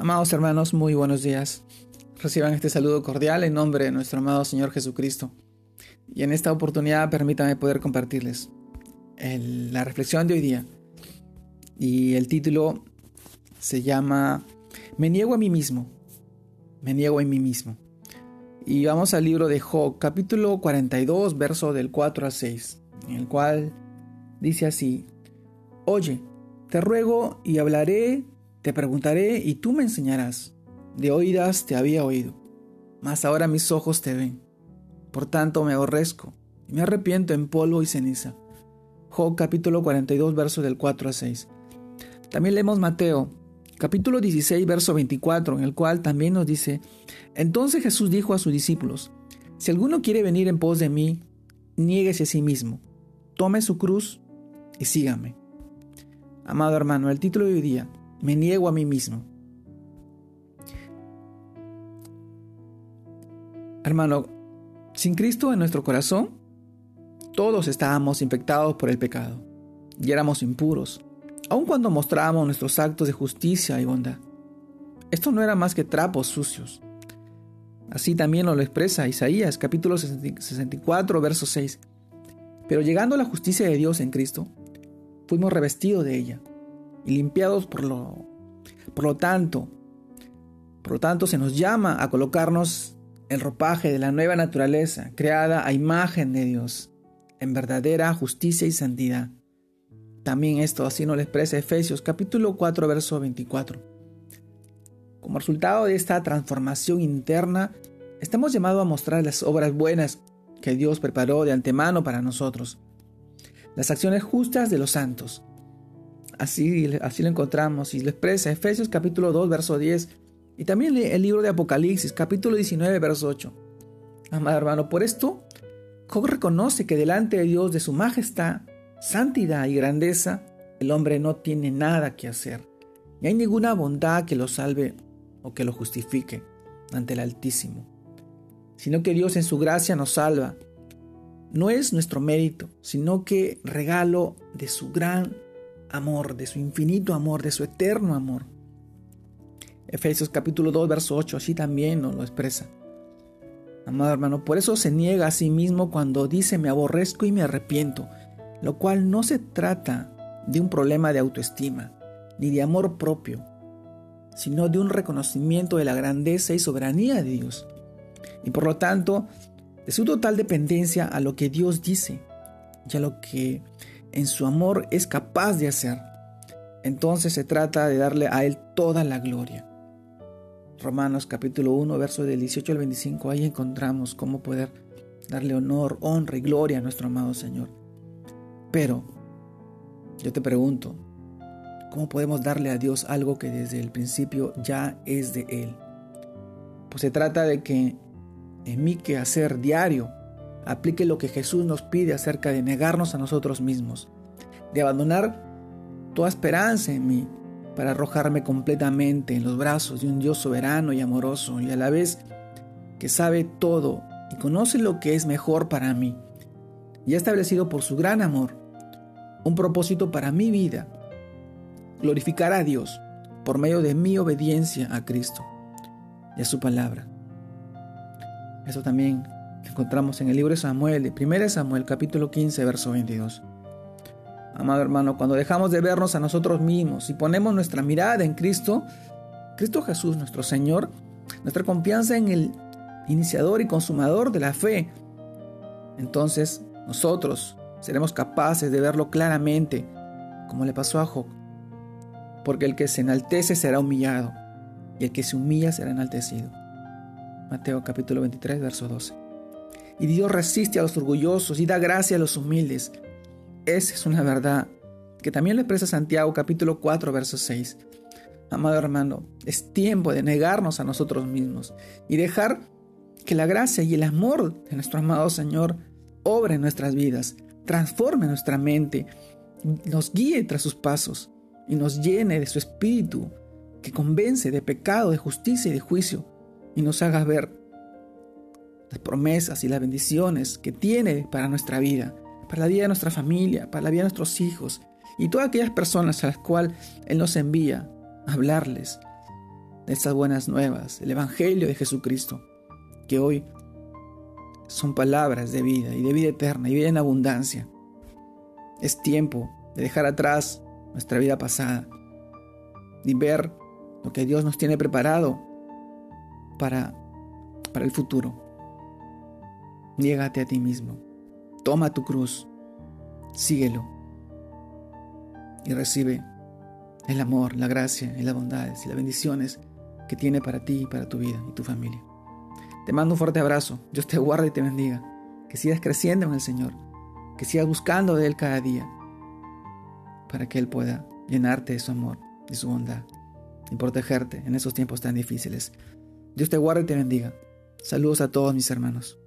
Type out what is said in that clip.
Amados hermanos, muy buenos días. Reciban este saludo cordial en nombre de nuestro amado Señor Jesucristo. Y en esta oportunidad permítanme poder compartirles la reflexión de hoy día. Y el título se llama Me niego a mí mismo. Me niego a mí mismo. Y vamos al libro de Job, capítulo 42, verso del 4 al 6, en el cual dice así, Oye, te ruego y hablaré te preguntaré y tú me enseñarás. De oídas te había oído, mas ahora mis ojos te ven. Por tanto me aborrezco y me arrepiento en polvo y ceniza. Job capítulo 42 verso del 4 a 6. También leemos Mateo capítulo 16 verso 24 en el cual también nos dice, entonces Jesús dijo a sus discípulos, si alguno quiere venir en pos de mí, niéguese a sí mismo, tome su cruz y sígame. Amado hermano, el título de hoy día, me niego a mí mismo. Hermano, sin Cristo en nuestro corazón, todos estábamos infectados por el pecado y éramos impuros, aun cuando mostrábamos nuestros actos de justicia y bondad. Esto no era más que trapos sucios. Así también lo expresa Isaías capítulo 64, verso 6. Pero llegando a la justicia de Dios en Cristo, fuimos revestidos de ella y limpiados por lo, por lo tanto. Por lo tanto, se nos llama a colocarnos el ropaje de la nueva naturaleza, creada a imagen de Dios, en verdadera justicia y santidad. También esto así nos expresa Efesios capítulo 4, verso 24. Como resultado de esta transformación interna, estamos llamados a mostrar las obras buenas que Dios preparó de antemano para nosotros, las acciones justas de los santos, Así, así lo encontramos y lo expresa Efesios capítulo 2, verso 10 y también el libro de Apocalipsis capítulo 19, verso 8. Amado hermano, por esto, Job reconoce que delante de Dios, de su majestad, santidad y grandeza, el hombre no tiene nada que hacer. Ni hay ninguna bondad que lo salve o que lo justifique ante el Altísimo, sino que Dios en su gracia nos salva. No es nuestro mérito, sino que regalo de su gran amor, de su infinito amor, de su eterno amor. Efesios capítulo 2, verso 8, así también nos lo expresa. Amado hermano, por eso se niega a sí mismo cuando dice me aborrezco y me arrepiento, lo cual no se trata de un problema de autoestima, ni de amor propio, sino de un reconocimiento de la grandeza y soberanía de Dios, y por lo tanto de su total dependencia a lo que Dios dice y a lo que en su amor es capaz de hacer. Entonces se trata de darle a Él toda la gloria. Romanos capítulo 1, verso del 18 al 25, ahí encontramos cómo poder darle honor, honra y gloria a nuestro amado Señor. Pero, yo te pregunto, ¿cómo podemos darle a Dios algo que desde el principio ya es de Él? Pues se trata de que en mi quehacer diario aplique lo que Jesús nos pide acerca de negarnos a nosotros mismos, de abandonar toda esperanza en mí para arrojarme completamente en los brazos de un Dios soberano y amoroso y a la vez que sabe todo y conoce lo que es mejor para mí y ha establecido por su gran amor un propósito para mi vida, glorificar a Dios por medio de mi obediencia a Cristo y a su palabra. Eso también encontramos en el libro de Samuel, de 1 Samuel capítulo 15, verso 22. Amado hermano, cuando dejamos de vernos a nosotros mismos y ponemos nuestra mirada en Cristo, Cristo Jesús, nuestro Señor, nuestra confianza en el iniciador y consumador de la fe, entonces nosotros seremos capaces de verlo claramente, como le pasó a Job. Porque el que se enaltece será humillado, y el que se humilla será enaltecido. Mateo capítulo 23, verso 12. Y Dios resiste a los orgullosos y da gracia a los humildes. Esa es una verdad que también le expresa Santiago capítulo 4 verso 6. Amado hermano, es tiempo de negarnos a nosotros mismos y dejar que la gracia y el amor de nuestro amado Señor obre en nuestras vidas, transforme nuestra mente, nos guíe tras sus pasos y nos llene de su espíritu que convence de pecado, de justicia y de juicio y nos haga ver las promesas y las bendiciones que tiene para nuestra vida, para la vida de nuestra familia, para la vida de nuestros hijos y todas aquellas personas a las cuales Él nos envía a hablarles de estas buenas nuevas, el Evangelio de Jesucristo, que hoy son palabras de vida y de vida eterna y vida en abundancia. Es tiempo de dejar atrás nuestra vida pasada y ver lo que Dios nos tiene preparado para, para el futuro. Niégate a ti mismo, toma tu cruz, síguelo y recibe el amor, la gracia y las bondades y las bendiciones que tiene para ti y para tu vida y tu familia. Te mando un fuerte abrazo. Dios te guarde y te bendiga. Que sigas creciendo en el Señor. Que sigas buscando de Él cada día. Para que Él pueda llenarte de su amor y su bondad. Y protegerte en esos tiempos tan difíciles. Dios te guarde y te bendiga. Saludos a todos mis hermanos.